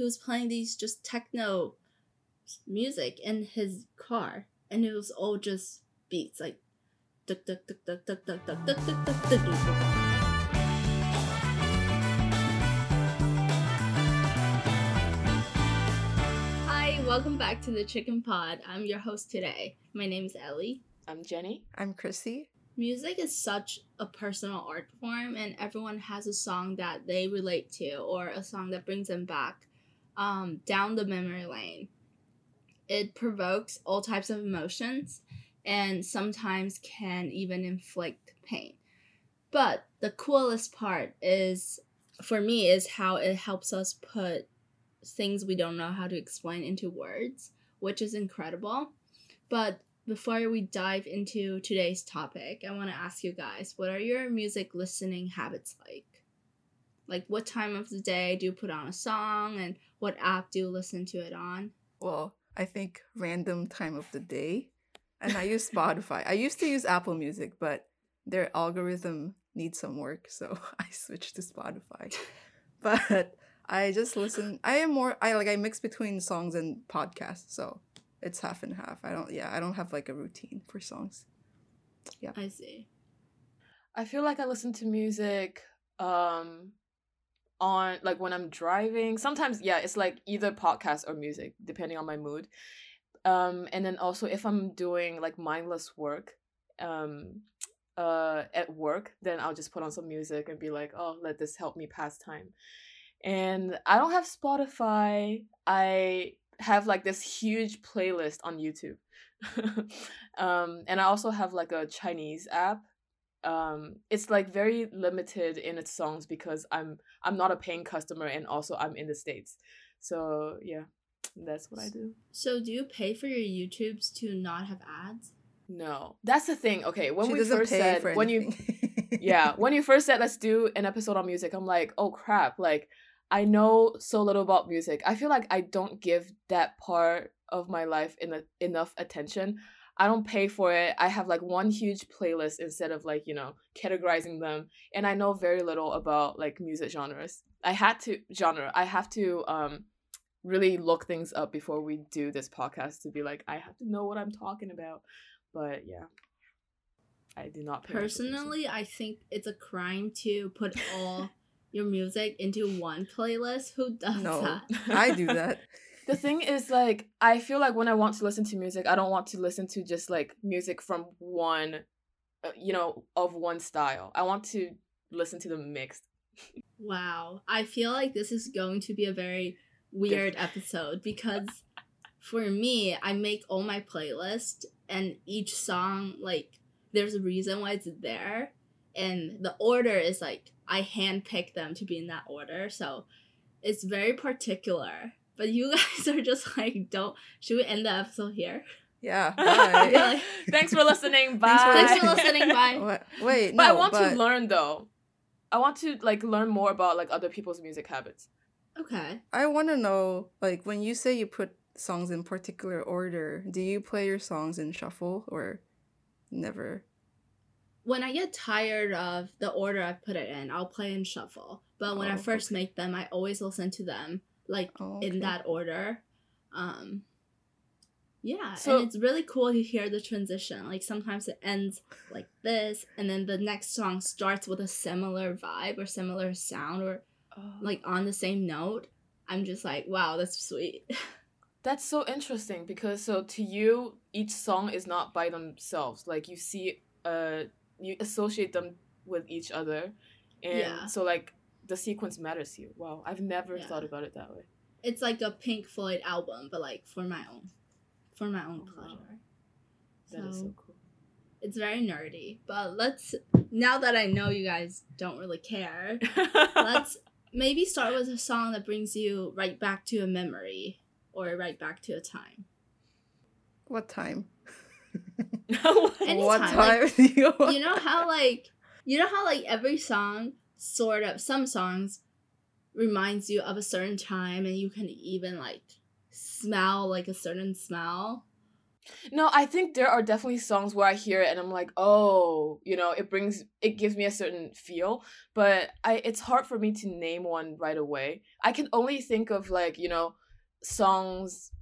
he was playing these just techno music in his car, and it was all just beats like. Hi, welcome back to the Chicken Pod. I'm your host today. My name is Ellie. I'm Jenny. I'm Chrissy. Music is such a personal art form, and everyone has a song that they relate to or a song that brings them back um, down the memory lane. It provokes all types of emotions and sometimes can even inflict pain. But the coolest part is, for me, is how it helps us put things we don't know how to explain into words, which is incredible. But before we dive into today's topic, I want to ask you guys what are your music listening habits like? Like, what time of the day do you put on a song and what app do you listen to it on? Well, I think random time of the day. And I use Spotify. I used to use Apple Music, but their algorithm needs some work, so I switched to Spotify. But I just listen I am more I like I mix between songs and podcasts, so it's half and half. I don't yeah, I don't have like a routine for songs. Yeah. I see. I feel like I listen to music um on like when I'm driving. Sometimes yeah, it's like either podcast or music depending on my mood. Um and then also if I'm doing like mindless work um uh at work, then I'll just put on some music and be like, "Oh, let this help me pass time." And I don't have Spotify. I have like this huge playlist on YouTube. um, and I also have like a Chinese app. Um, it's like very limited in its songs because I'm I'm not a paying customer and also I'm in the States. So yeah, that's what I do. So, do you pay for your YouTubes to not have ads? No. That's the thing. Okay, when she we first said when you yeah, when you first said let's do an episode on music, I'm like, oh crap, like I know so little about music. I feel like I don't give that part of my life in a, enough attention. I don't pay for it. I have like one huge playlist instead of like, you know, categorizing them. And I know very little about like music genres. I had to genre. I have to um really look things up before we do this podcast to be like I have to know what I'm talking about. But yeah. I do not pay. Personally, I think it's a crime to put all your music into one playlist. Who does No, that? I do that. The thing is like i feel like when i want to listen to music i don't want to listen to just like music from one uh, you know of one style i want to listen to the mix Wow. I feel like this is going to be a very weird episode because for me, I make all my playlist and each song like there's a reason why it's there and the order is like I handpick them to be in that order. So it's very particular. But you guys are just like, don't should we end the episode here? Yeah. Really? Bye. thanks for listening bye Thanks for Thanks for listening, bye. What? Wait, but no, i want but to learn though i want to like learn more about like other people's music habits Okay. I want to know, like, when you say you put songs in particular order, do you play your songs in shuffle or never? when I get tired of the order I put it in, I'll play in shuffle. But when I Oh, first okay. make them, I always listen to them like Oh, in that order. Um yeah, So- and it's really cool to hear the transition. Like sometimes it ends like this and then the next song starts with a similar vibe or similar sound or like on the same note. I'm just like, wow, that's sweet. That's so interesting because so to you each song is not by themselves. Like you see uh you associate them with each other. And Yeah. so like the sequence matters here. Wow, I've never Yeah. thought about it that way. it's like a Pink Floyd album, but like for my own for my own Oh, wow. pleasure. That is so cool. it's very nerdy. But let's now that I know you guys don't really care, let's maybe start with a song that brings you right back to a memory or right back to a time. What time? Anytime, what like, time do you want? You know how like you know how like every song sort of some songs reminds you of a certain time and you can even like smell like a certain smell. No, I think there are definitely songs where I hear it and I'm like, oh, you know, it brings it gives me a certain feel, but I it's hard for me to name one right away. I can only think of like, you know, songs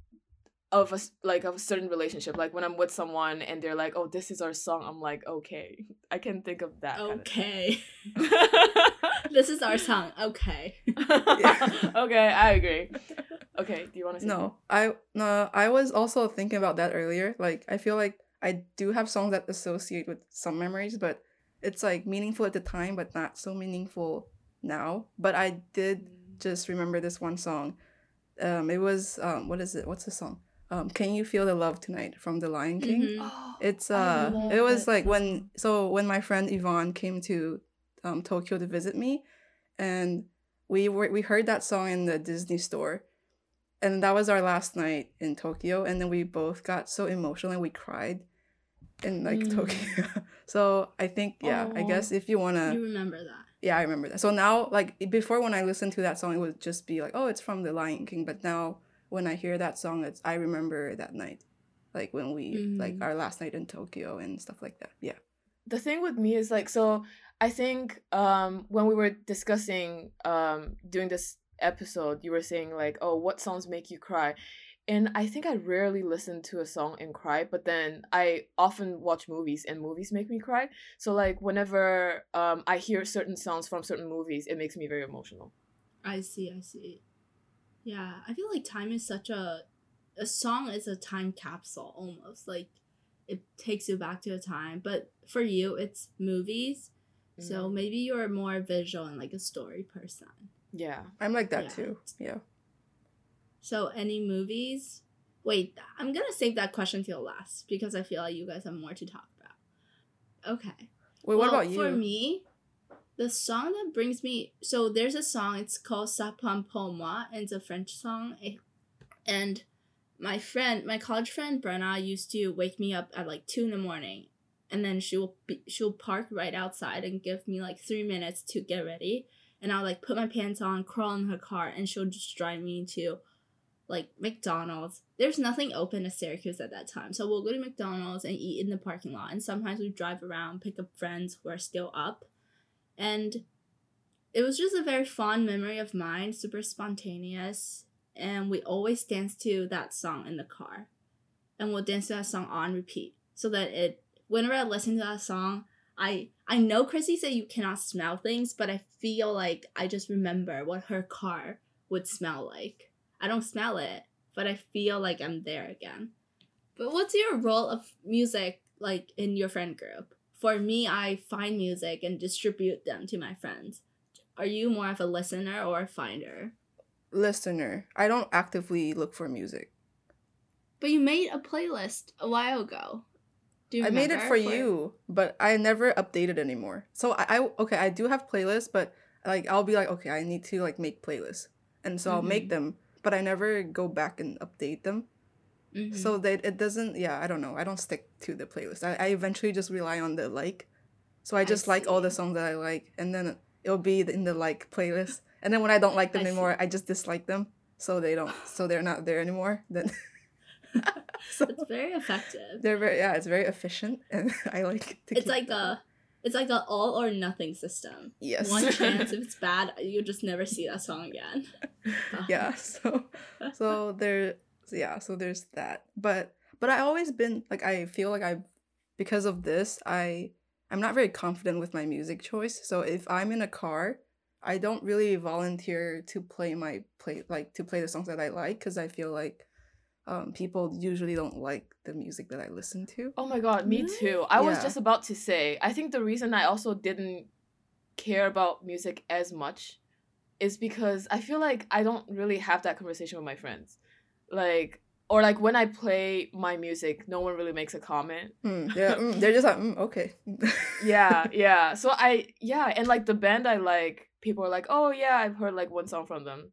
of a like of a certain relationship like when i'm with someone and they're like oh this is our song i'm like okay i can think of that Okay. kind of this is our song. Okay. okay i agree okay do you want to say No, I no, I was also thinking about that earlier. Like, I feel like I do have songs that associate with some memories, but it's like meaningful at the time, but not so meaningful now. But I did just remember this one song. Um, it was um, what is it? What's the song? Um, Can you feel the love tonight from The Lion King? Mhm. Oh, It's uh, it was that like when so when my friend Yvonne came to um Tokyo to visit me, and we were we heard that song in the Disney store, and that was our last night in Tokyo, and then we both got so emotional and we cried, in like Mm. Tokyo. so I think yeah, I guess if you wanna You remember that. yeah, I remember that. So now, like before, when I listened to that song, it would just be like, "Oh, it's from The Lion King." But now, when I hear that song, it's I remember that night, like when we like Mhm. our last night in Tokyo and stuff like that. Yeah. the thing with me is like so i think um when we were discussing um doing this episode you were saying like oh what songs make you cry and i think i rarely listen to a song and cry but then i often watch movies and movies make me cry so like whenever um i hear certain songs from certain movies it makes me very emotional I see, I see. Yeah, I feel like time is such a a song is a time capsule almost. Like it takes you back to a time. But for you it's movies. So mm-hmm. maybe you're more visual and like a story person. yeah I'm like that Yeah. too. Yeah. So any movies? Wait, I'm gonna save that question till last because I feel like you guys have more to talk about. Okay. Wait, what Well, about you? For me, the song that brings me so there's a song. It's called "Sapam pour moi" and it's a French song. eh, And my friend, my college friend Brenna, used to wake me up at like two in the morning, and then she will be, she'll park right outside and give me like three minutes to get ready, and I'll like put my pants on, crawl in her car, and she'll just drive me to like McDonald's. There's nothing open at Syracuse at that time. So we'll go to McDonald's and eat in the parking lot. And sometimes we drive around, pick up friends who are still up. And it was just a very fond memory of mine, super spontaneous. And we always dance to that song in the car. And we'll dance to that song on repeat. So that it whenever I listen to that song, I I know Chrissy said you cannot smell things, but I feel like I just remember what her car would smell like. I don't smell it, but I feel like I'm there again. But what's your role of music like in your friend group? For me, I find music and distribute them to my friends. Are you more of a listener or a finder? Listener, I don't actively look for music. But you made a playlist a while ago. Do you I made it remember? for you, but I never updated anymore. So I, I okay, I do have playlists, but like I'll be like, okay, I need to like make playlists, and so I'll make Mhm. them, but I never go back and update them. Mhm. So that it doesn't. Yeah, I don't know. I don't stick to the playlist. I, I eventually just rely on the like. So I I just like all the songs that I like, and then it'll be in the like playlist. And then when I don't like them I see. anymore, I just dislike them. So they don't. So they're not there anymore. Then. so it's very effective. they're very yeah. It's very efficient, and I like. To It's like them. a it's like a all or nothing system. yes. One chance if it's bad, you just never see that song again. yeah so so there yeah so there's that but but i always been like i feel like i because of this i i'm not very confident with my music choice so if i'm in a car i don't really volunteer to play my play like to play the songs that i like because i feel like um, people usually don't like the music that i listen to Oh my god, me too. I was just about to say, I think the reason I also didn't care about music as much is because I feel like I don't really have that conversation with my friends. Like or like when I play my music, no one really makes a comment. Hmm, yeah, mm, they're just like mm, okay Yeah, yeah. So I yeah, and like the band I like, people are like, "Oh yeah, I've heard like one song from them."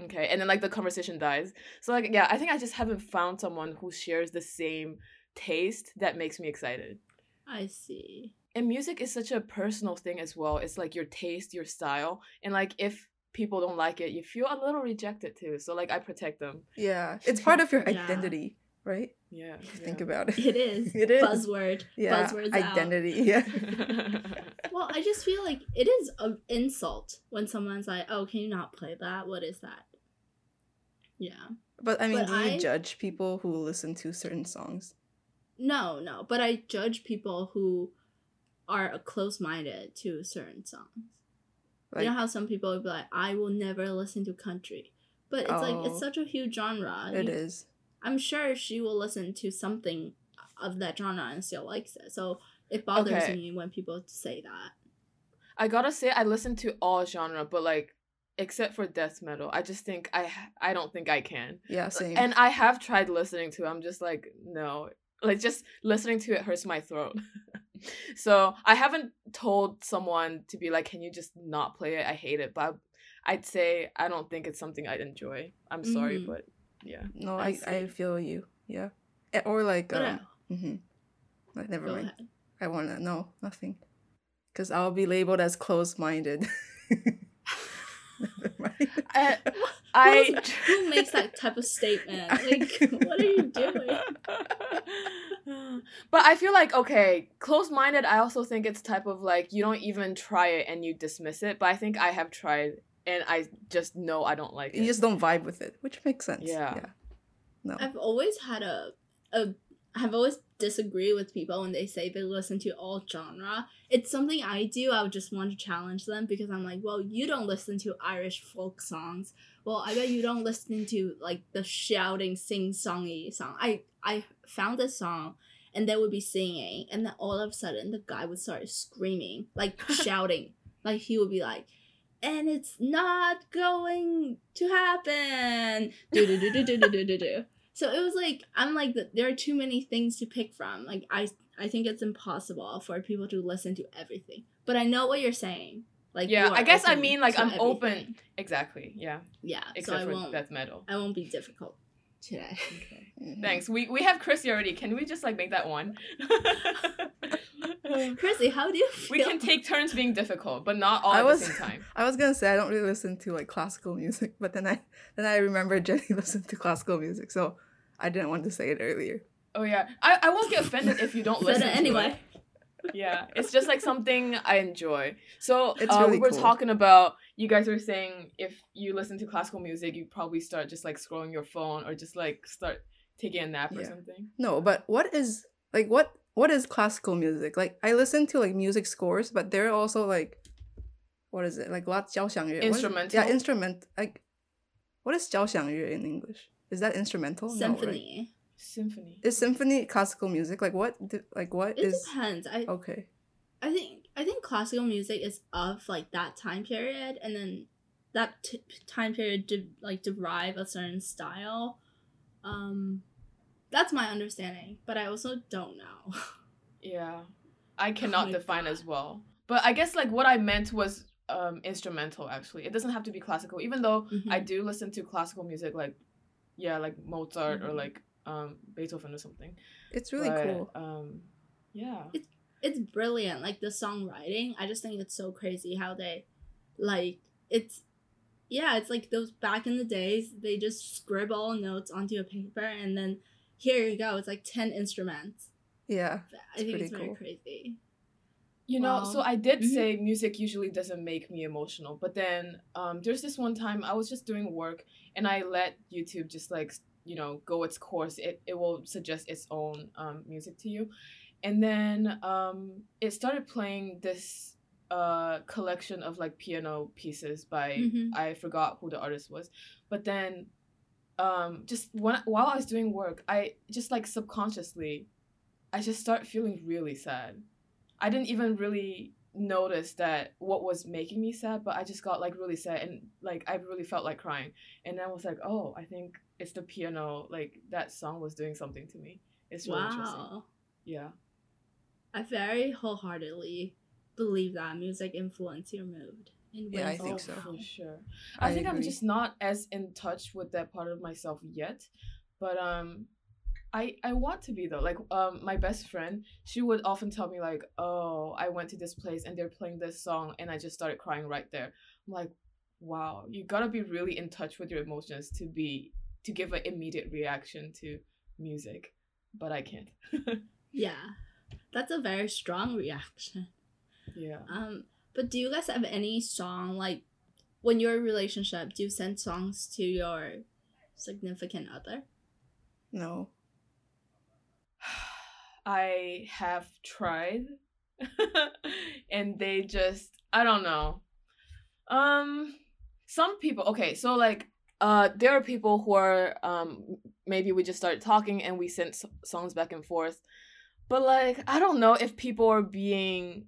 Okay, and then like the conversation dies. So like yeah, I think I just haven't found someone who shares the same taste that makes me excited. I see. and music is such a personal thing as well it's like your taste your style and like if people don't like it you feel a little rejected too so like i protect them yeah it's part of your Yeah. identity right? Yeah. If you think about it. It is. It is. Buzzword. yeah, Buzzwords out. identity. Yeah. Well, I just feel like it is an insult when someone's like, "Oh, can you not play that? What is that?" Yeah. But I mean, But do you I- judge people who listen to certain songs? No, no, but I judge people who are close-minded to certain songs. Like, you know how some people would be like, "I will never listen to country," but it's like Oh. it's such a huge genre. it You- is. I'm sure she will listen to something of that genre and still likes it. So it bothers Okay. me when people say that. I gotta say, I listen to all genre, but like, except for death metal, I just think I I don't think I can. Yeah, uh, same. And I have tried listening to. it, I'm just like no, like just listening to it hurts my throat. so I haven't told someone to be like, can you just not play it? I hate it, but I'd say I don't think it's something I'd enjoy. I'm sorry, Mhm. but yeah. no, I I, I feel you. Yeah. Or like, um, uh, mhm. like, never go mind. ahead. I want to know nothing, because I'll be labeled as closed-minded. never mind. I, Who I is- who makes that type of statement? Like, what are you doing? but I feel like okay, close-minded. I also think it's type of like you don't even try it and you dismiss it. But I think I have tried and I just know I don't like it. You just don't vibe with it, which makes sense. Yeah. Yeah. No. I've always had a a I've always disagree with people when they say they listen to all genre. It's something I do. I would just want to challenge them because I'm like, well, you don't listen to Irish folk songs. Well, I bet you don't listen to like the shouting, sing songy song. I I found this song and they would be singing and then all of a sudden the guy would start screaming, like shouting. Like he would be like and it's not going to happen. Do do do do do do do do. So it was like I'm like th- there are too many things to pick from. Like I I think it's impossible for people to listen to everything. But I know what you're saying. Like Yeah, I guess I mean, like, I'm open. exactly. Yeah. Yeah. Except so I for won't death metal. I won't be difficult today. Okay. Mhm. Thanks. We we have Chrissy already. Can we just like make that one? Chrissy, how do you feel? we can take turns being difficult, but not all I at was- the same time. I was gonna say I don't really listen to like classical music, but then I then I remember Jenny listened to classical music, so I didn't want to say it earlier. Oh yeah, I, I won't get offended if you don't But listen. to anyway. it. yeah, it's just like something I enjoy. So It's uh, we really were cool. talking about. You guys were saying if you listen to classical music, you probably start just like scrolling your phone or just like start taking a nap or Yeah. something. No, but what is like what what is classical music? Like I listen to like music scores, but they're also like what is it? Like 啦交响乐. What is- Instrumental? Yeah, instrument. Like what is 交响乐 in English? Is that instrumental? No, right? Symphony. Symphony. Is symphony classical music? Like what? Like what It is? depends. I Okay. I think I think classical music is of like that time period, and then that t- time period de- like derive a certain style. Um, that's my understanding, but I also don't know. Yeah, I cannot my define God. as well. But I guess like what I meant was um instrumental. Actually, it doesn't have to be classical. Even though I Mhm. do listen to classical music, like yeah, like Mozart or Mhm. like um Beethoven or something. It's really But, cool. Um, yeah. it's it's brilliant. Like the songwriting, I just think it's so crazy how they, like, it's, yeah, it's like those back in the days. They just scribble notes onto a paper, and then here you go. It's like ten instruments. Yeah. I think pretty it's very cool. crazy. You know, so I did mhm. say music usually doesn't make me emotional, but then um, there's this one time I was just doing work and I let YouTube just like you know go its course. It it will suggest its own um, music to you, and then um, it started playing this uh, collection of like piano pieces by Mhm. I forgot who the artist was, but then um, just when, while I was doing work, I just like subconsciously, I just start feeling really sad. I didn't even really notice that what was making me sad, but I just got like really sad and like I really felt like crying. And then I was like, oh, I think it's the piano. Like that song was doing something to me. It's really interesting. Wow, Yeah. I very wholeheartedly believe that music influence your mood. In Yeah, I think oh, so. for sure. I, I think I'm just not as in touch with that part of myself yet, but um, I I want to be though. Like um, my best friend, she would often tell me like, oh, I went to this place and they're playing this song, and I just started crying right there. I'm like, wow, you gotta be really in touch with your emotions to be to give an immediate reaction to music, but I can't. Yeah. That's a very strong reaction. yeah. Um, but do you guys have any song like when you're in a relationship, do you send songs to your significant other? No. I have tried and they just I don't know. Um some people okay, so like uh there are people who are um maybe we just started talking and we sent songs back and forth. But like I don't know if people are being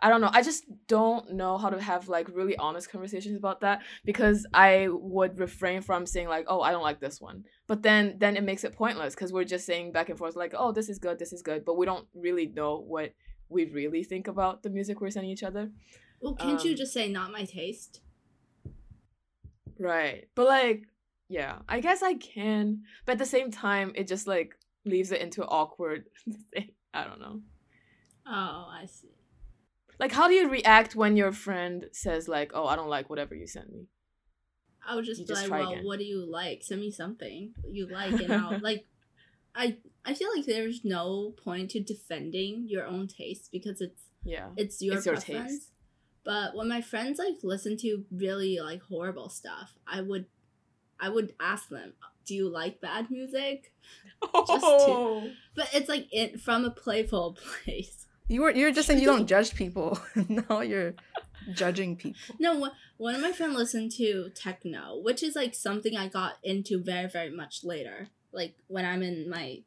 I don't know. I just don't know how to have like really honest conversations about that because I would refrain from saying like, "Oh, I don't like this one." But then then it makes it pointless because we're just saying back and forth like, "Oh, this is good, this is good," but we don't really know what we really think about the music we're sending each other. Well, can't you Um, just say not my taste? Right. But like, yeah, I guess I can, but at the same time, it just like leaves it into awkward thing. I don't know. Oh, I see. Like, how do you react when your friend says like, "Oh, I don't like whatever you sent me"? I would just You be just like, well, again. what do you like? Send me something you like, and I'll like. I I feel like there's no point to defending your own taste because it's Yeah. it's your It's your preference. taste. But when my friends like listen to really like horrible stuff, I would I would ask them, "Do you like bad music?" Oh. But it's like it from a playful place. You were you were just saying you don't judge people. now you're judging people. No, one of my friends listened to techno, which is like something I got into very very much later. Like when I'm in my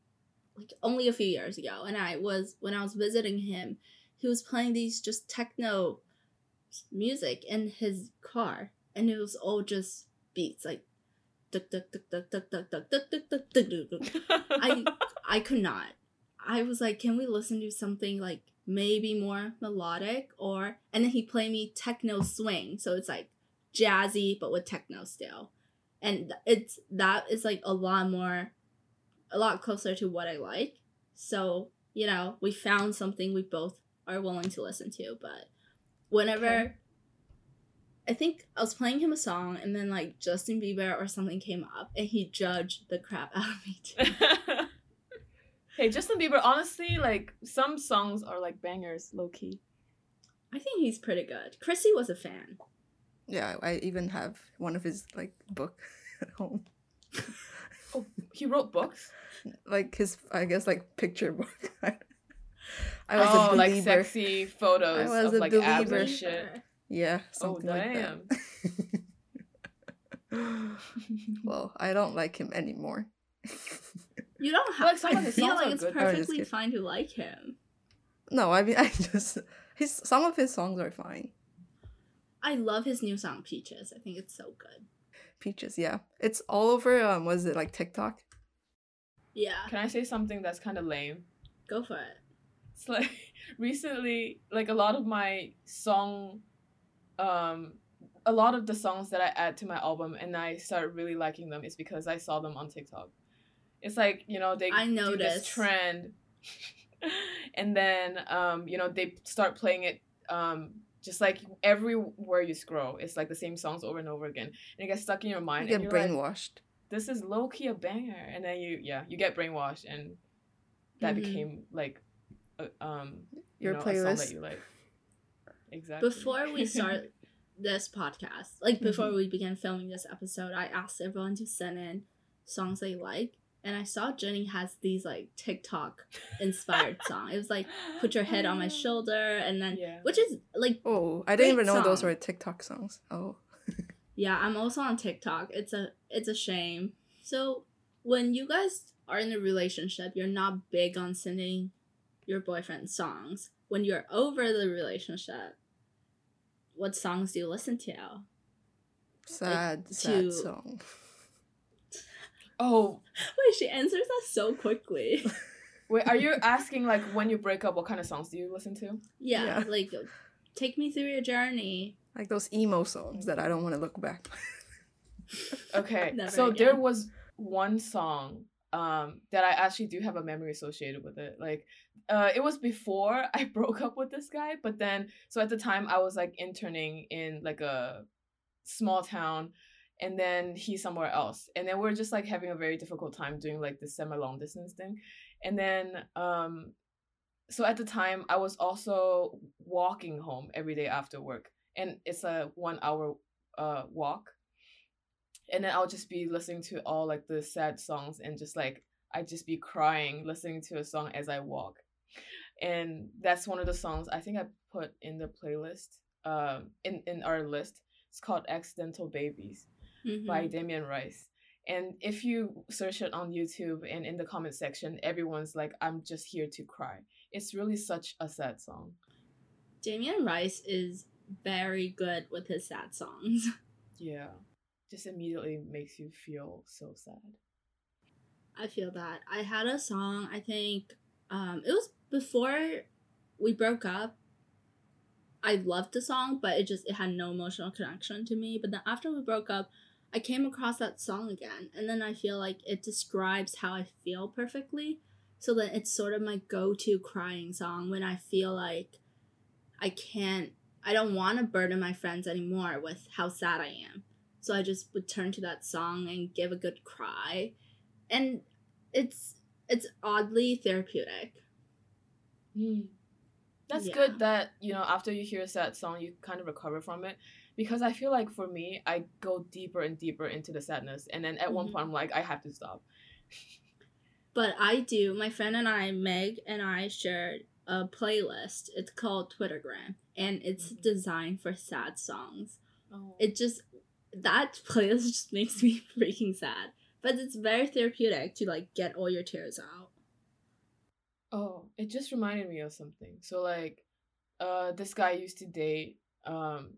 like only a few years ago, and I was when I was visiting him, he was playing these just techno music in his car, and it was all just beats like. I I could not. I was like, can we listen to something like maybe more melodic or and then he played me techno swing. So it's like jazzy but with techno still. And it's that is like a lot more a lot closer to what I like. So, you know, we found something we both are willing to listen to, but whenever Okay. I think I was playing him a song and then like Justin Bieber or something came up and he judged the crap out of me too. hey, Justin Bieber, honestly, like some songs are like bangers, low key. I think he's pretty good. Chrissy was a fan. Yeah, I even have one of his like book at home. Oh, he wrote books. Like his I guess like picture book. I was oh, a like sexy photos I was of a like abs Belieber. and shit. Yeah, Oh something like damn. that. well, I don't like him anymore. You don't have. Like, some I feel like are it's good. Perfectly kidding. fine to like him. no, I mean I just his some of his songs are fine. I love his new song Peaches. I think it's so good. Peaches, yeah. It's all over um was it like TikTok? Yeah, Can I say something that's kind of lame? go for it. It's like recently, like a lot of my song, um, a lot of the songs that I add to my album and I start really liking them is because I saw them on TikTok. It's like you know they I do this trend, and then um you know they start playing it um just like everywhere you scroll. It's like the same songs over and over again, and it gets stuck in your You mind. get and you're like, brainwashed. this is low key a banger, and then you yeah you get brainwashed, and that Mhm. became like a, um Your you know, playlist. that you like. Exactly. Before we start this podcast, like before we began filming this episode, I asked everyone to send in songs they like, and I saw Jenny has these like TikTok inspired song. It was like "Put Your Head on My oh. Shoulder," and then Yeah. which is like Oh, I didn't even know those were TikTok songs. Oh. Yeah, I'm also on TikTok. It's a it's a shame. So when you guys are in a relationship, you're not big on sending your boyfriend songs. When you're over the relationship, what songs do you listen to? Sad, to- sad song. Oh Wait, she answers that so quickly. wait, are you asking like when you break up, what kind of songs do you listen to? yeah, Yeah. like take me through your journey. Like those emo songs that I don't want to look back. Okay, Never so there was one song um that I actually do have a memory associated with it. Like, uh, it was before I broke up with this guy, but then so at the time I was like interning in like a small town, and then he's somewhere else. And then we're just like having a very difficult time doing like this semi long distance thing. And then um so at the time i was also walking home every day after work. And it's a one hour uh walk. And then i'll just be listening to all like the sad songs and just like i just be crying listening to a song as i walk. And that's one of the songs i think i put in the playlist um in in our list. It's called accidental babies Mhm. by Damien Rice. And if you search it on YouTube and in the comment section, everyone's like, I'm just here to cry. It's really such a sad song. Damien Rice is very good with his sad songs. Yeah. Just immediately makes you feel so sad. I feel that. I had a song, I think um it was before we broke up. I loved the song, but it just it had no emotional connection to me. But then after we broke up, I came across that song again, and then I feel like it describes how I feel perfectly. So then it's sort of my go-to crying song when I feel like I can't I don't want to burden my friends anymore with how sad I am. So I just would turn to that song and give a good cry. And it's it's oddly therapeutic. Hmm. That's Yeah. good that, you know, after you hear a sad song, you kind of recover from it. Because I feel like for me, I go deeper and deeper into the sadness. And then at one Mhm. point, I'm like, I have to stop. But I do. My friend and I, Meg and I, shared a playlist. It's called Twittergram, and it's Mhm. designed for sad songs. Oh. It just that playlist just makes me freaking sad. But it's very therapeutic to like get all your tears out. Oh, it just reminded me of something. So like, uh, this guy I used to date. Um,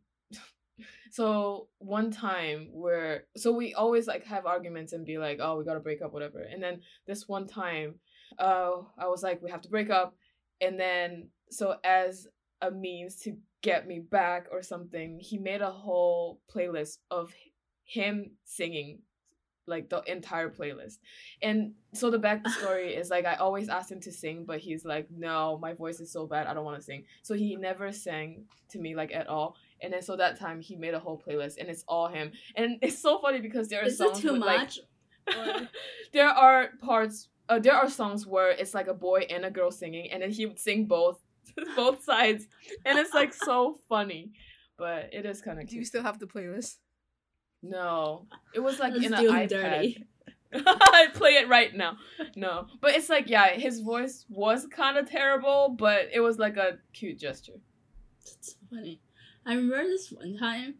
so one time where so we always like have arguments and be like, oh, we gotta break up, whatever. And then this one time, uh, I was like, we have to break up. And then so as a means to get me back or something, he made a whole playlist of him singing like the entire playlist. And so the backstory is like I always asked him to sing, but he's like, no, my voice is so bad, I don't want to sing. So he never sang to me like at all. And then so that time he made a whole playlist and it's all him. And it's so funny because there are Is it songs too with, like, much? Or- there are parts uh, there are songs where it's like a boy and a girl singing and then he would sing both both sides and it's like so funny but it is kind of Do you still have the playlist? no it was like Let's in an ipad dirty. i play it right now no but it's like yeah his voice was kind of terrible but it was like a cute gesture It's so funny. I remember this one time,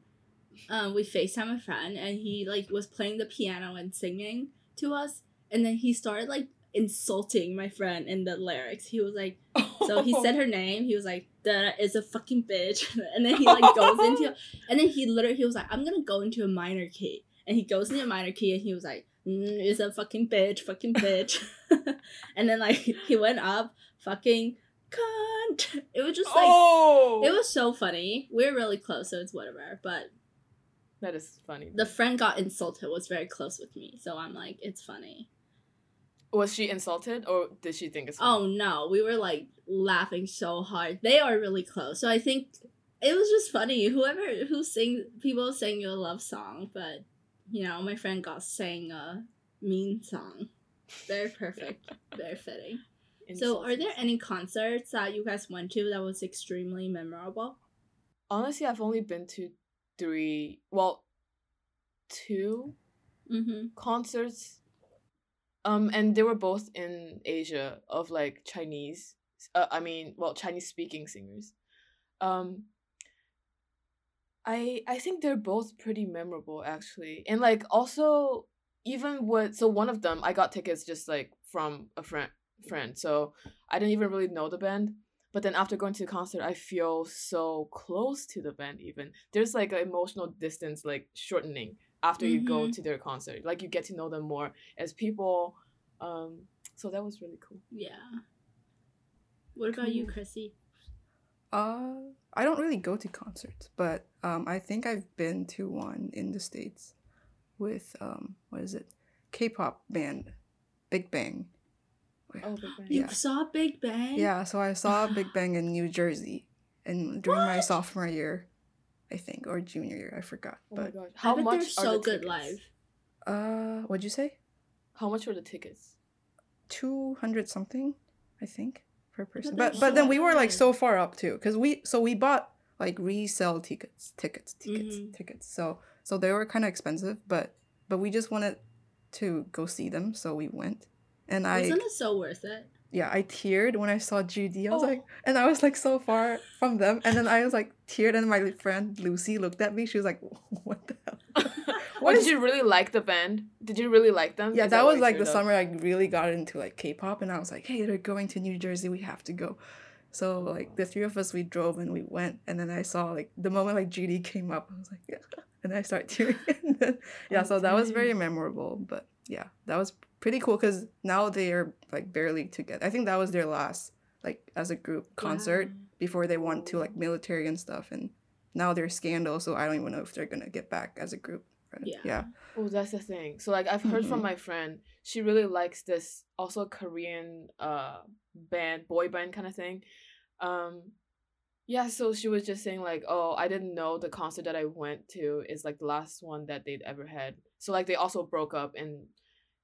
um, we FaceTime a friend and he like was playing the piano and singing to us, and then he started like insulting my friend in the lyrics. He was like, so he said her name. He was like, "That is a fucking bitch," and then he like goes into, and then he literally he was like, "I'm gonna go into a minor key," and he goes into a minor key and he was like, mm, "Is a fucking bitch, fucking bitch," and then like he went up, fucking cunt. It was just like. oh It was so funny. We're really close, so it's whatever. But that is funny the friend got insulted was very close with me, so I'm like, it's funny. was she insulted or did she think it's funny? Oh no, we were like laughing so hard. They are really close, so I think it was just funny. Whoever who sing people sing you a love song, but you know, my friend got sang a mean song. Very perfect, very fitting. So, are there any concerts that you guys went to that was extremely memorable? honestly i've only been to three well two Mm-hmm. concerts um and they were both in asia of like chinese uh, i mean well chinese speaking singers um i i think they're both pretty memorable actually and like also even with so one of them i got tickets just like from a friend friend so i didn't even really know the band but then after going to the concert i feel so close to the band even there's like an emotional distance like shortening after you go Mhm. to their concert like you get to know them more as people um so that was really cool Yeah. What about you, Cool. Chrissy? Uh, I don't really go to concerts, but um, I think I've been to one in the states with um, what is it? K-pop band, Big Bang. Oh Big Bang. You Yeah. saw Big Bang? Yeah, so I saw Big Bang in New Jersey, and during my sophomore year, I think, or junior year. I forgot. Oh my But gosh. How How I bet much they're are so the good tickets? live. uh, what'd you say? How much were the tickets? Two hundred something, I think, per person. they're But but then we were like so far up too, cause we so we bought like resell tickets, tickets, tickets, Mhm. tickets. So so they were kind of expensive, but but we just wanted to go see them, so we went. And I Isn't it so worth it? yeah, I teared when I saw GD. I was Oh. like, and I was like so far from them, and then I was like teared, and my friend Lucy looked at me. She was like, "What the hell?" What What did is- you really like the band? Did you really like them? Yeah, Is that what was like the up? summer I really got into like K-pop, and I was like, "Hey, they're going to New Jersey. We have to go." So like the three of us, we drove and we went, and then I saw like the moment like GD came up, I was like, "Yeah," and I started tearing. and then, yeah, Oh, so that was very memorable. But yeah, that was pretty cool because now they are like barely together. I think that was their last like as a group concert before they went to like military and stuff, and now they're scandal. So I don't even know if they're gonna get back as a group. Yeah. yeah. Oh, that's the thing. So like I've heard from Mhm. my friend, she really likes this also Korean uh band, boy band kind of thing. Um yeah, so she was just saying like, "Oh, I didn't know the concert that I went to is like the last one that they'd ever had." So like they also broke up and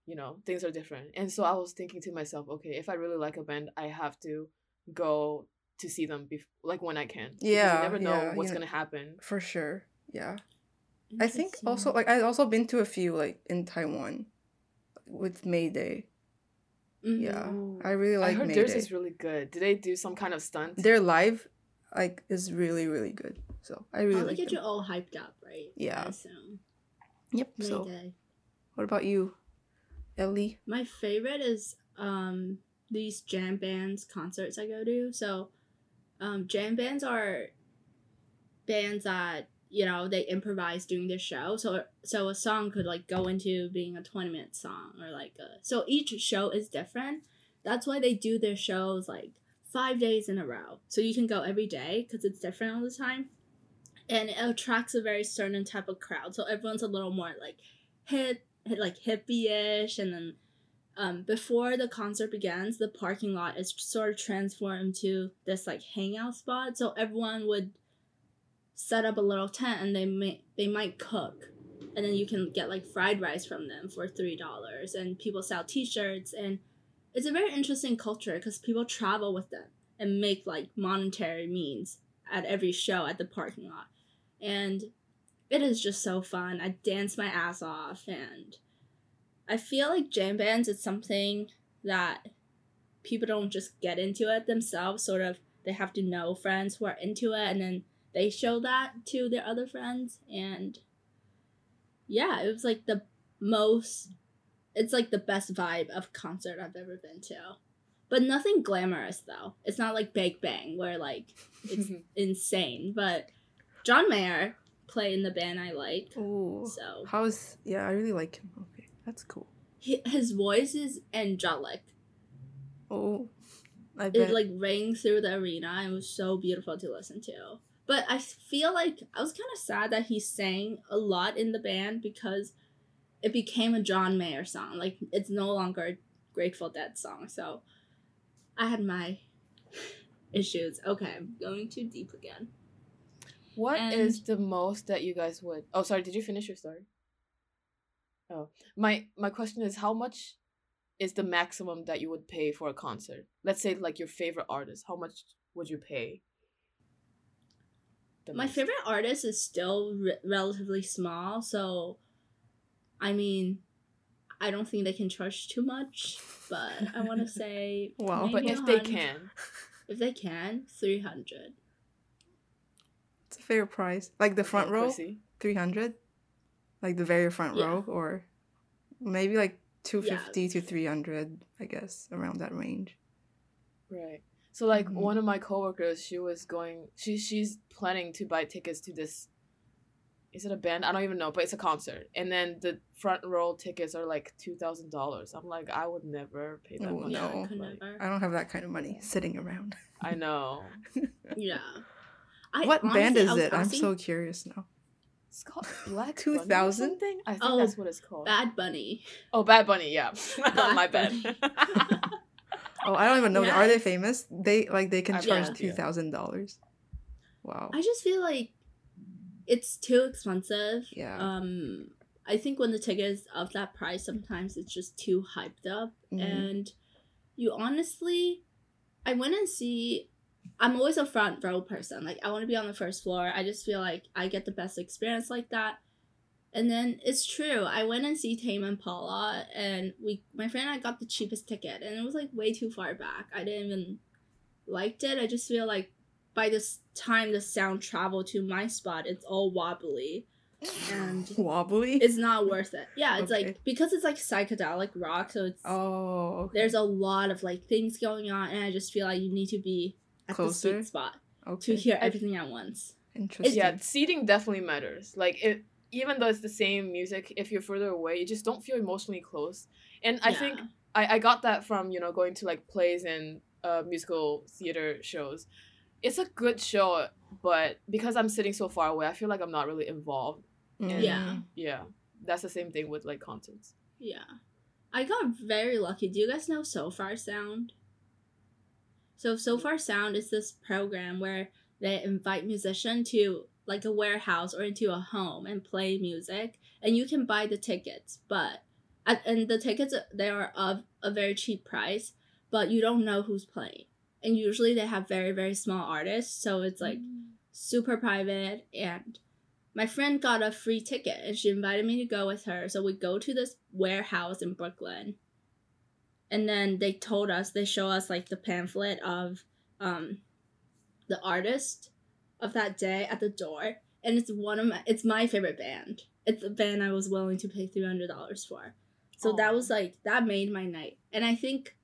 you know, things are different. And so I was thinking to myself, okay, if I really like a band, I have to go to see them bef- like when I can. Yeah, you never know yeah, what's you know- going to happen. For sure. Yeah. I think also like I've also been to a few like in Taiwan with Mayday. Mhm. Yeah. I really like I like heard Mayday. theirs is really good. Did they do some kind of stunt? Their live like is really really good. So I really Probably like get them. you all hyped up, right? Yeah. I assume. Yep. So Mayday. what about you, Ellie? My favorite is um these jam bands concerts I go to. So um jam bands are bands that you know they improvise during the show. So so a song could like go into being a 20 minute song or like a so each show is different. That's why they do their shows like 5 days in a row. So you can go every day cuz it's different all the time. And it attracts a very certain type of crowd. So everyone's a little more like hip like hippie-ish and then um, before the concert begins the parking lot is sort of transformed to this like hangout spot. So everyone would set up a little tent and they may they might cook and then you can get like fried rice from them for three dollars and people sell t-shirts and it's a very interesting culture because people travel with them and make like monetary means at every show at the parking lot. And it is just so fun. I dance my ass off and I feel like jam bands is something that people don't just get into it themselves, sort of they have to know friends who are into it and then they show that to their other friends and yeah, it was like the most it's like the best vibe of concert I've ever been to. But nothing glamorous though. It's not like Big Bang where like it's insane, but John Mayer play in the band I like. Oh, So how's yeah? I really like him. Okay, that's cool. hi- his voice is angelic. Oh, I It like rang through the arena and was so beautiful to listen to. But I feel like I was kind of sad that he sang a lot in the band because it became a John Mayer song. Like it's no longer a Grateful Dead song. So I had my issues. Okay, I'm going too deep again. What is And- the most that you guys would? Oh, sorry. Did you finish your story? Oh, my my question is how much is the maximum that you would pay for a concert? Let's say like your favorite artist. How much would you pay? the My most? favorite artist is still re- relatively small, so I mean, I don't think they can charge too much, but I want to say Wow. But maybe if they can, if they can, three hundred. It's a fair price. Like the front row, three hundred. Like the very front Yeah. row, or maybe like two fifty to three hundred. I guess around that range. Right. So like Mhm. one of my coworkers, she was going. She she's planning to buy tickets to this. Is it a band? I don't even know, but it's a concert. And then the front row tickets are like two thousand dollars. I'm like, I would never pay that Oh, much. Yeah, no. I Like, never. I don't have that kind of money sitting around. I know. Yeah. I what band is I was it? I'm so curious now. It's called Black 2000? thing. I think Oh, that's what it's called. Bad Bunny. oh, Bad Bunny. Yeah, my Black bad. Oh, I don't even know. Yeah. Are they famous? They like they can I charge bet, two yeah. thousand dollars. Wow. I just feel like it's too expensive. Yeah. Um, I think when the ticket is of that price, sometimes it's just too hyped up, Mhm. and you honestly, I went and see. I'm always a front row person. Like I want to be on the first floor. I just feel like I get the best experience like that. And then it's true. I went and see Tame Impala, and we, my friend and I got the cheapest ticket, and it was like way too far back. I didn't even liked it. I just feel like by this time the sound traveled to my spot, it's all wobbly, and Wobbly. it's not worth it. Yeah, it's Okay. like because it's like psychedelic rock, so it's oh. Okay. there's a lot of like things going on, and I just feel like you need to be at the Closer? sweet spot okay. to hear everything at once. Interesting. yeah, seating definitely matters. Like it, even though it's the same music, if you're further away, you just don't feel emotionally close. And I think I, I got that from you know going to like plays and uh, musical theater shows. It's a good show, but because I'm sitting so far away, I feel like I'm not really involved. Mm. Yeah. Yeah, that's the same thing with like concerts. Yeah. I got very lucky. Do you guys know Sofar Sound? So Sofar Sound is this program where they invite musicians to like a warehouse or into a home and play music and you can buy the tickets, but and- and the tickets uh, they are of a very cheap price, but you don't know who's playing. And usually they have very very small artists, so it's like mm. super private and my friend got a free ticket and she invited me to go with her so we go to this warehouse in brooklyn and then they told us they show us like the pamphlet of um the artist of that day at the door and it's one of my it's my favorite band it's a band i was willing to pay $300 for so that was like that made my night and i think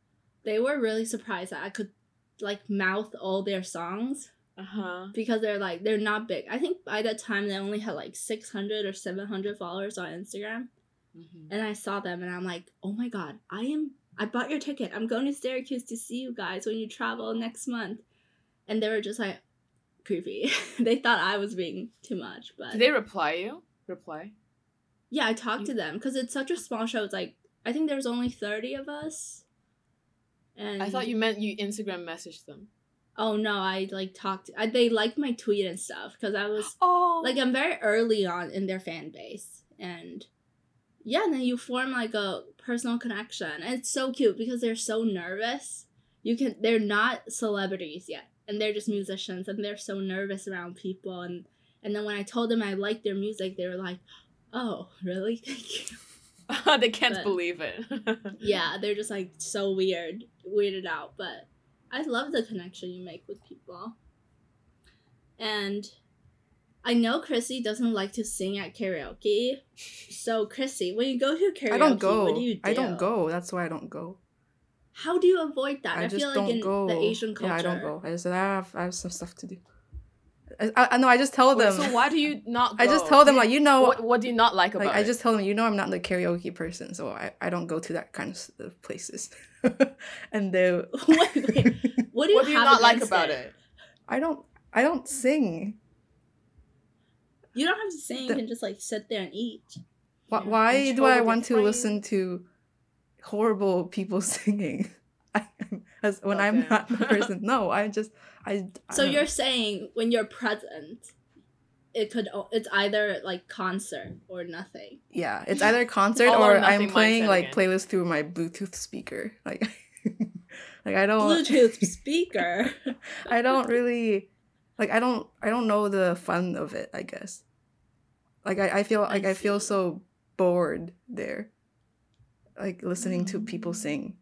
they were really surprised that i could like mouth all their songs Uh huh. because they're like they're not big. I think by that time they only had like 600 or 700 followers on Instagram. Mm-hmm. And I saw them and I'm like, "Oh my god, I am I bought your ticket. I'm going to Syracuse to see you guys when you travel next month." And they were just like creepy. they thought I was being too much, but Did they reply you? Reply. yeah, I talked to them cuz it's such a small show. It's like I think there was only 30 of us. And I thought you meant you Instagram messaged them. Oh no, I like talked I, they liked my tweet and stuff cuz I was Oh, like I'm very early on in their fan base and yeah, and then you form like a personal connection. And it's so cute because they're so nervous. You can they're not celebrities yet. And they're just musicians and they're so nervous around people and and then when I told them I liked their music, they were like, "Oh, really? Thank you." they can't but- believe it. Yeah, they're just like so weird, weirded out, but I love the connection you make with people. And I know Chrissy doesn't like to sing at karaoke. So Chrissy, when you go to karaoke, I don't go. what do you do? I don't go. That's why I don't go. How do you avoid that? I, I, just feel like don't in go. the Asian culture. Yeah, I don't go. I just I have I have some stuff to do. I, I, I know. I just tell Wait, them. so why do you not? Go? I just tell them like you know. what, what do you not like about like I just tell them you know I'm not the karaoke person, so I, I don't go to that kind of uh, places. and they wait, wait. What do you, what do you not like against about it? I don't I don't sing. You don't have to sing. The- you can just like sit there and eat. Why, Yeah, why do I want to friends. listen to horrible people singing? I, as when I'm not the person. No, I just I. I So you're saying when you're present, it could it's either like concert or nothing. yeah, it's either concert or or I'm playing like again. playlist through my Bluetooth speaker. Like, like I don't. Bluetooth speaker. I don't really like I don't I don't know the fun of it, I guess. Like I, I feel like I, feel so bored there. Like listening to people Mm. sing.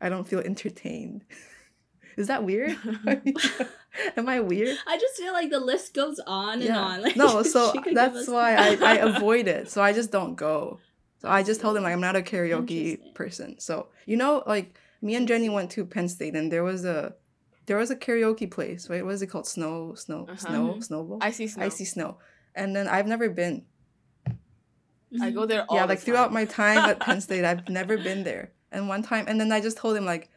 I don't feel entertained. Is that weird? Am I weird? I just feel like the list goes on and on. Like, no, so she could give that's why I, I avoid it. So I just don't go. So I just told him like I'm not a karaoke person. So you know, like me and Jenny went to Penn State and there was a there was a karaoke place. Wait, what is it called? Snow, snow, Uh-huh. snow, Mhm. snowball. Icy snow. Icy snow. And then I've never been. I go there all yeah, the like throughout my time at Penn State, I've never been there. And one time, and then I just told him like,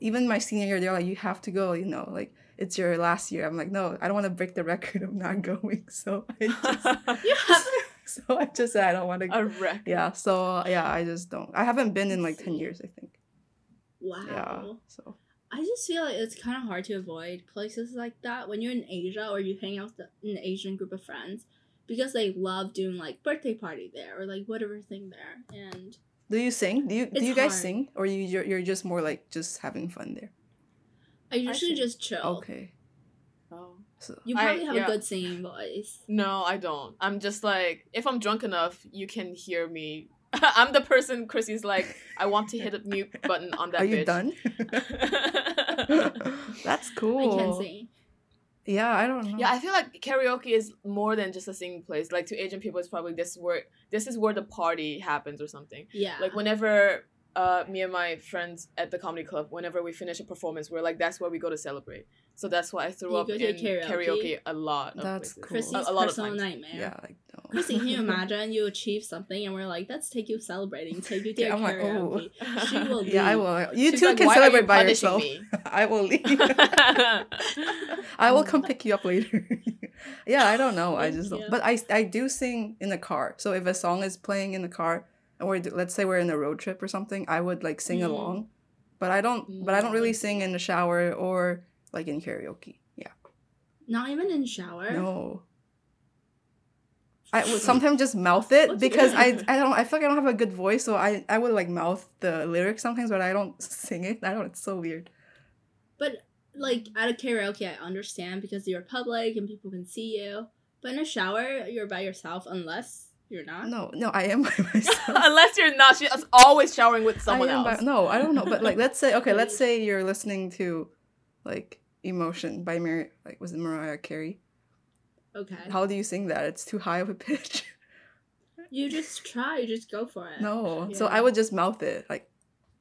even my senior year, they're like, you have to go. You know, like it's your last year. I'm like, no, I don't want to break the record of not going. So I just, You so I just said I don't want to. a wreck. Yeah. So yeah, I just don't. I haven't been in like ten years. I think. wow. Yeah. So I just feel like it's kind of hard to avoid places like that when you're in Asia or you hang out with an Asian group of friends. because they love doing like birthday party there or like whatever thing there. And Do you sing? Do you do you guys hard. sing, or you you're, you're just more like just having fun there? I usually see. just chill. Okay, Oh. so You I- probably have yeah. a good singing voice. No, I don't. I'm just like, if I'm drunk enough, you can hear me. I'm the person Chrissy's like, I want to hit a mute button on that are you bitch. done? That's cool. I can sing. Yeah, I don't know. Yeah, I feel like karaoke is more than just a singing place. Like to Asian people, it's probably this where this is where the party happens or something. Yeah. Like whenever uh me and my friends at the comedy club, whenever we finish a performance, we're like that's where we go to celebrate. So that's why I threw You up in karaoke? karaoke? a lot. That's places. cool. Chrissy's A- a lot of personal times. nightmare. yeah, like no. Chrissy, can you imagine you achieve something and we're like, let's take you celebrating, take you to Yeah, a I'm like, oh. She will Yeah, I will. You She's two like, can "Why are you celebrate by yourself. me?" I will leave. I will come pick you up later. yeah, I don't know. I just don't. But I I do sing in the car. So if a song is playing in the car, we're let's say we're in a road trip or something, I would like sing Mhm. along. But I don't. But I don't really Mm. sing in the shower or like in karaoke. Yeah. Not even in shower. No. I would sometimes just mouth it because I? I don't I feel like I don't have a good voice, so I I would like mouth the lyrics sometimes, but I don't sing it. I don't. It's so weird. But like at a karaoke, I understand because you're public and people can see you. But in a shower, you're by yourself unless you're not. No, no, I am by myself. Unless you're not, she's always showering with someone else. By, no, I don't know. But like, let's say okay, let's say you're listening to like "Emotion" by Mar- like was it Mariah Carey? Okay. How do you sing that? It's too high of a pitch. You just try. You just go for it. no, so I would just mouth it like.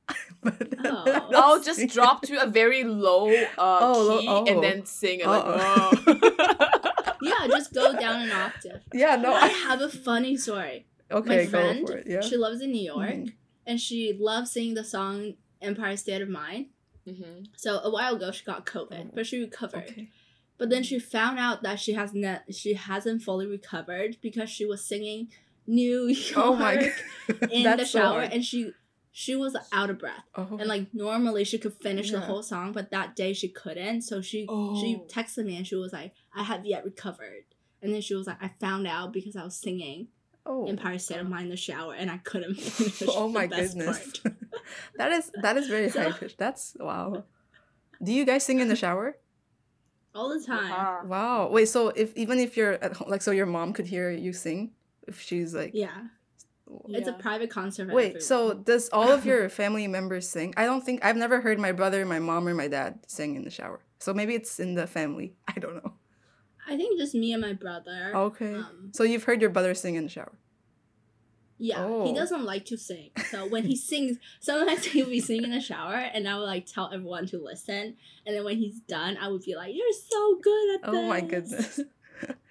but Oh. I'll just drop to a very low uh, Oh, key oh. and then sing it like. Yeah, just go down an octave. Yeah, no. I I, have a funny story. okay, My go friend, for it. Yeah. she lives in New York, Mhm. and she loves singing the song Empire State of Mind. Mhm. So a while ago, she got COVID, Oh, but she recovered. Okay. But then she found out that she has ne- she hasn't fully recovered because she was singing New York Oh my god. in the That's so shower, and she she was out of breath. Oh. And like normally she could finish the whole song, but that day she couldn't. So she she Oh. texted me and she was like, "I have yet recovered." And then she was like, "I found out because I was singing oh. Empire State of Mind in the shower, and I couldn't finish." oh the my best goodness. part." that is that is very So- high pitched. That's wow. Do you guys sing in the shower? All the time. Yeah. Wow. Wait, so if even if you're at home, like, so your mom could hear you sing, if she's like, Yeah, it's a private concert. for wait, so does all of your family members sing? I don't think I've never heard my brother, my mom, or my dad sing in the shower. So maybe it's in the family. I don't know. I think just me and my brother. Okay. Um, So you've heard your brother sing in the shower. Yeah, Oh. he doesn't like to sing. So when he sings, sometimes he'll be singing in the shower, and I will like tell everyone to listen. And then when he's done, I would be like, "You're so good at this." Oh my goodness.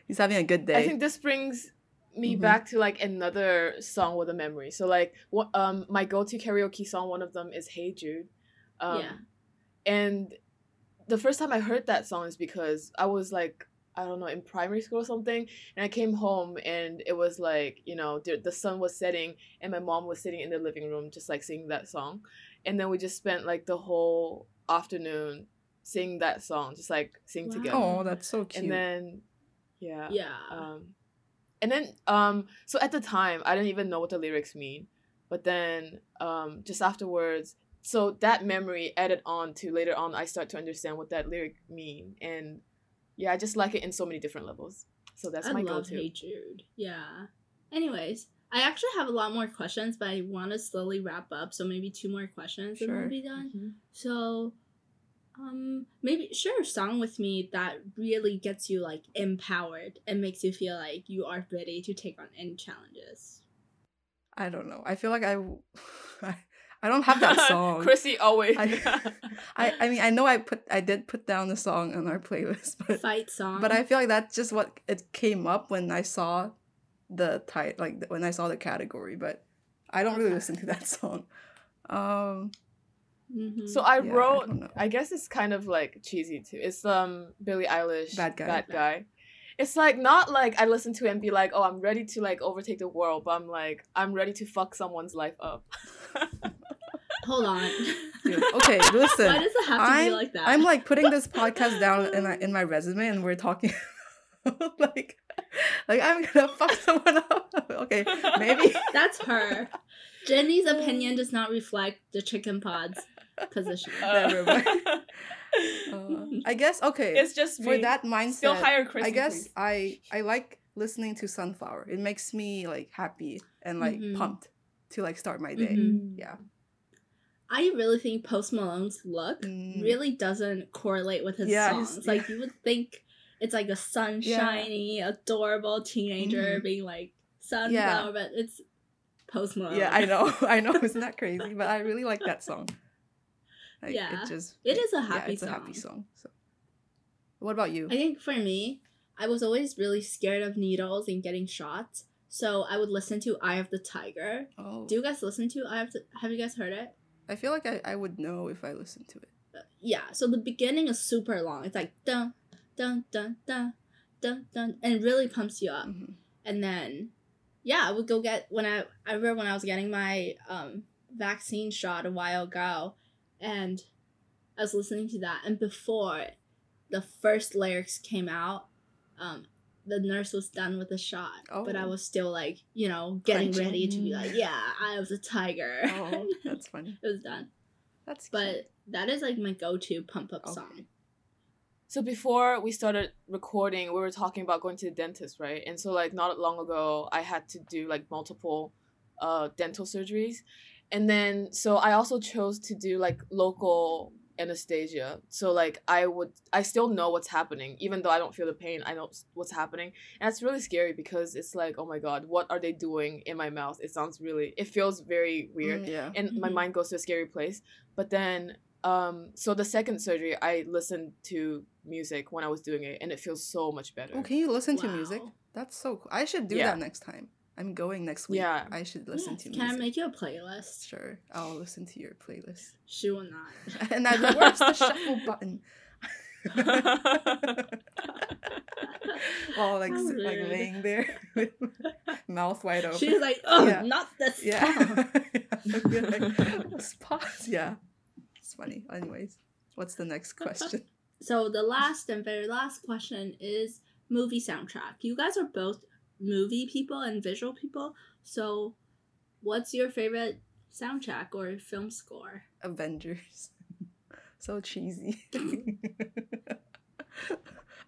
He's having a good day. I think this brings me Mhm. back to like another song with a memory. So like what um my go-to karaoke song one of them is Hey Jude. Um Yeah. and the first time I heard that song is because I was like I don't know in primary school or something and I came home and it was like you know the, the sun was setting and my mom was sitting in the living room just like singing that song and then we just spent like the whole afternoon singing that song just like sing Wow. together oh, that's so cute. and then yeah Yeah. um and then um so at the time i didn't even know what the lyrics mean but then um just afterwards so that memory added on to later on i start to understand what that lyric mean and yeah i just like it in so many different levels so that's I my love go-to Hey Jude. Yeah. Anyways, I actually have a lot more questions, but I want to slowly wrap up. So maybe two more questions and we'll be done. Mhm. So, um, maybe share a song with me that really gets you like empowered and makes you feel like you are ready to take on any challenges. I don't know. I feel like I, I, don't have that song. chrissy always I- I, I mean, I know I put, I did put down the song on our playlist, but Fight song. but I feel like that's just what it came up when I saw the type, like when I saw the category. But I don't really listen to that song. Um, Mhm. so i Yeah, wrote don't. I guess it's kind of like cheesy too. It's um Billie Eilish, Bad Guy. Bad guy. It's like not like I listen to it and be like, oh, I'm ready to like overtake the world, but I'm like, I'm ready to fuck someone's life up. hold on. dude, okay, listen. Why does it have to I'm, be like that? I'm like putting this podcast down in my, in my resume, and we're talking like like Like I'm gonna fuck someone up. okay, maybe. That's her. Jenny's opinion does not reflect the chicken pod's position. Never mind. Uh, I guess okay. it's just for me. that mindset. Still hire Chrissy, I guess please. I I like listening to Sunflower. It makes me like happy and like Mhm. pumped to like start my day. Mhm. Yeah. I really think Post Malone's look Mm. really doesn't correlate with his Yeah, his- songs. Like you would think it's like a sunshiny, adorable teenager Mhm. being like sunflower, but it's Post Malone. Yeah, I know. I know. Isn't that crazy? But I really like that song. Like, Yeah. It just It is a yeah, happy it's a happy song. song. So, what about you? I think for me, I was always really scared of needles and getting shots. So I would listen to Eye of the Tiger. oh, Do you guys listen to Eye of the Have you guys heard it? I feel like I, I would know if I listened to it. yeah, so the beginning is super long. It's like dun dun dun dun dun dun and it really pumps you up. Mhm. And then yeah, I would go get when I I remember when I was getting my um vaccine shot a while ago and I was listening to that and before the first lyrics came out, um the nurse was done with the shot, but I Oh. was still like, you know, getting Clenching. ready to be like, yeah, I was a tiger. Oh, that's funny. it was done. That's cute. But that is like my go-to pump up Okay. song. So before we started recording, we were talking about going to the dentist, right? And so like not long ago, I had to do like multiple uh dental surgeries. And then so I also chose to do like local anesthesia. So like I would I still know what's happening even though I don't feel the pain. I know what's happening. And it's really scary because it's like, "Oh my god, what are they doing in my mouth?" It sounds really it feels very weird Mm, yeah. and my Mhm. mind goes to a scary place. But then, um, so the second surgery, I listened to music when I was doing it, and it feels so much better. Oh, can you listen to music? That's so cool. I should do Yeah. that next time. I'm going next week. Yeah. I should listen Yes, to Can. I make you a playlist? Sure. I'll listen to your playlist. She will not. and I'm like, where's the shuffle button? While like How s- like laying there with mouth wide open. She's like, oh, Yeah. not this yeah. song. You're like, pause. Yeah. It's funny. Anyways, what's the next question? So the last and very last question is movie soundtrack. You guys are both movie people and visual people. So, what's your favorite soundtrack or film score? Avengers. so cheesy.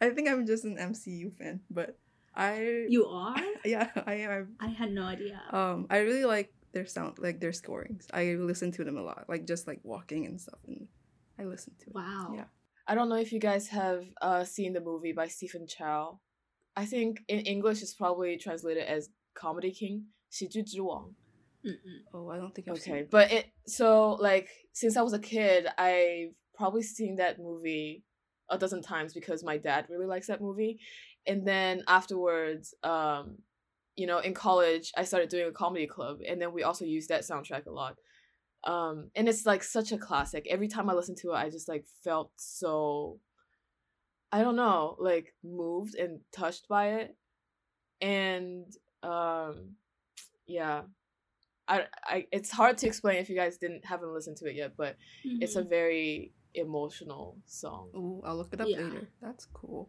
I think I'm just an MCU fan, but I You are? yeah I am. I had no idea. Um, I really like their sound, like their scorings. I listen to them a lot, like just like walking and stuff, and I listen to it. wow. yeah. I don't know if you guys have uh, seen the movie by Stephen Chow. I think in English it's probably translated as Comedy King, 喜剧之王. Mm-mm. Oh, I don't think I've seen Okay, it. but it so like since I was a kid, I've probably seen that movie a dozen times because my dad really likes that movie, and then afterwards, um, you know, in college, I started doing a comedy club, and then we also used that soundtrack a lot. Um, and it's like such a classic. Every time I listened to it, I just like felt so. I don't know, like moved and touched by it, and um, yeah, I, I it's hard to explain if you guys didn't haven't listened to it yet, but it's a Mhm. very emotional song. Ooh, I'll look it up Yeah. later. That's cool.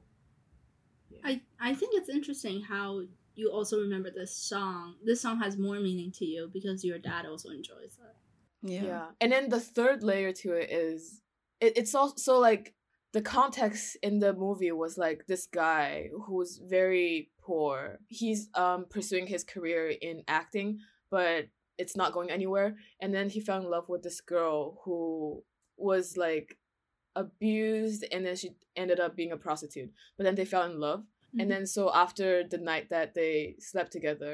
I I think it's interesting how you also remember this song. This song has more meaning to you because your dad also enjoys it. Yeah. Yeah. And then the third layer to it is it, it's also so like the context in the movie was like this guy who's very poor. He's um pursuing his career in acting, but it's not going anywhere. And then he fell in love with this girl who was like abused and then she ended up being a prostitute. But then they fell in love. and then so after the night that they slept together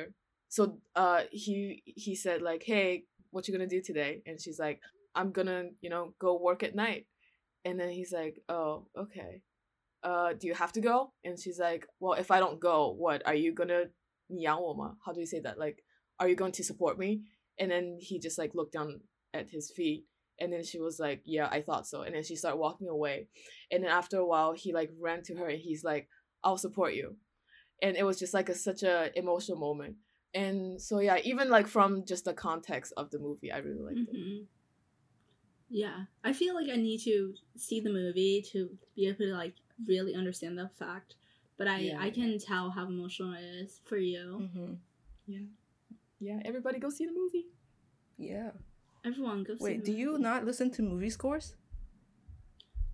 so uh he he said like hey what you gonna do today and she's like i'm gonna you know go work at night and then he's like oh okay uh do you have to go and she's like well if i don't go what are you gonna 你养我吗? how do you say that like are you going to support me and then he just like looked down at his feet and then she was like yeah i thought so and then she started walking away and then after a while he like ran to her and he's like I'll support you. And it was just like a such a emotional moment. And so yeah, even like from just the context of the movie, I really liked it. Yeah, I feel like I need to see the movie to be able to like really understand the fact but I Yeah, I can tell how emotional it is for you. hmm Yeah. Yeah, everybody go see the movie. Yeah. Everyone go. see Wait, the do you not listen to movie scores?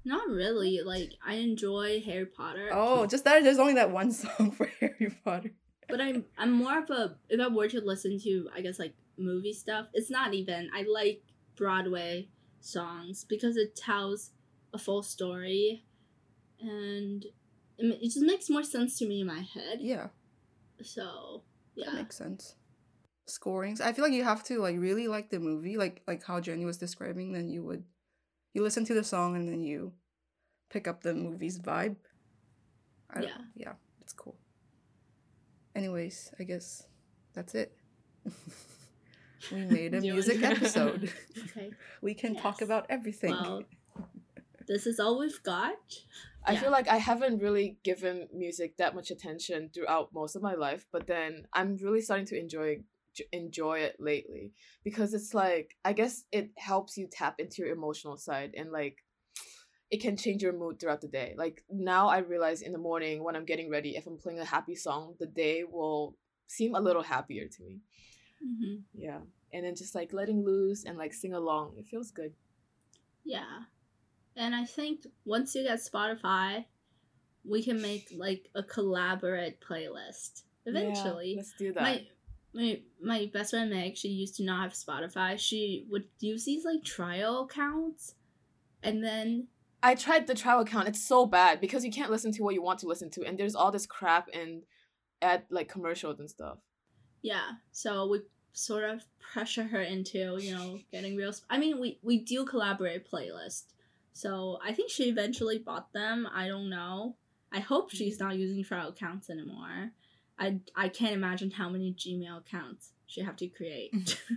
Not really. Like I enjoy Harry Potter. Oh, just that there's only that one song for Harry Potter. But I'm I'm more of a if I were to listen to I guess like movie stuff, it's not even I like Broadway songs because it tells a full story and it, it just makes more sense to me in my head. Yeah, So that yeah. makes sense. Scorings. I feel like you have to like really like the movie, like like how Jenny was describing. Then you would you listen to the song and then you pick up the movie's vibe. I don't Yeah. Yeah, it's cool. Anyways, I guess that's it. we made a music episode. Okay. we can talk about everything. Well, this is all we've got. I Yeah. feel like I haven't really given music that much attention throughout most of my life, but then I'm really starting to enjoy enjoy it lately because it's like I guess it helps you tap into your emotional side and like it can change your mood throughout the day. Like now I realize in the morning when I'm getting ready if I'm playing a happy song, the day will seem a little happier to me. Hmm Yeah. And then just like letting loose and like sing along, it feels good. Yeah. And I think once you get Spotify, we can make like a collaborate playlist eventually. Yeah, let's do that. my my my best friend Meg, she used to not have Spotify. She would use these like trial accounts, and then I tried the trial account. It's so bad because you can't listen to what you want to listen to, and there's all this crap and ad like commercials and stuff. Yeah, so we sort of pressure her into you know getting real. Sp- I mean, we we do collaborate playlist, so I think she eventually bought them. I don't know. I hope she's mm-hmm. not using trial accounts anymore. I I can't imagine how many Gmail accounts she have to create.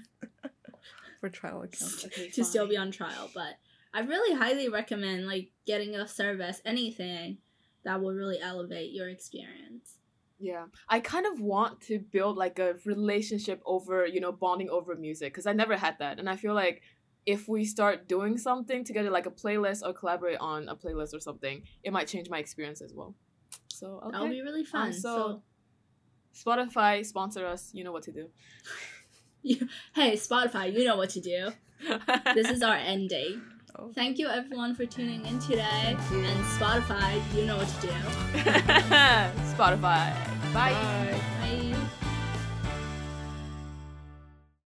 for trial accounts Okay, to still be on trial. But I really highly recommend like getting a service, anything that will really elevate your experience. Yeah, I kind of want to build like a relationship over you know bonding over music because I never had that, and I feel like if we start doing something together, like a playlist or collaborate on a playlist or something, it might change my experience as well. So okay, That'll be really um, fun. so- so, Spotify sponsor us. You know what to do. hey, Spotify, you know what to do. This is our end date. Oh. Thank you everyone for tuning in today. And Spotify, you know what to do. Spotify. Bye. Bye.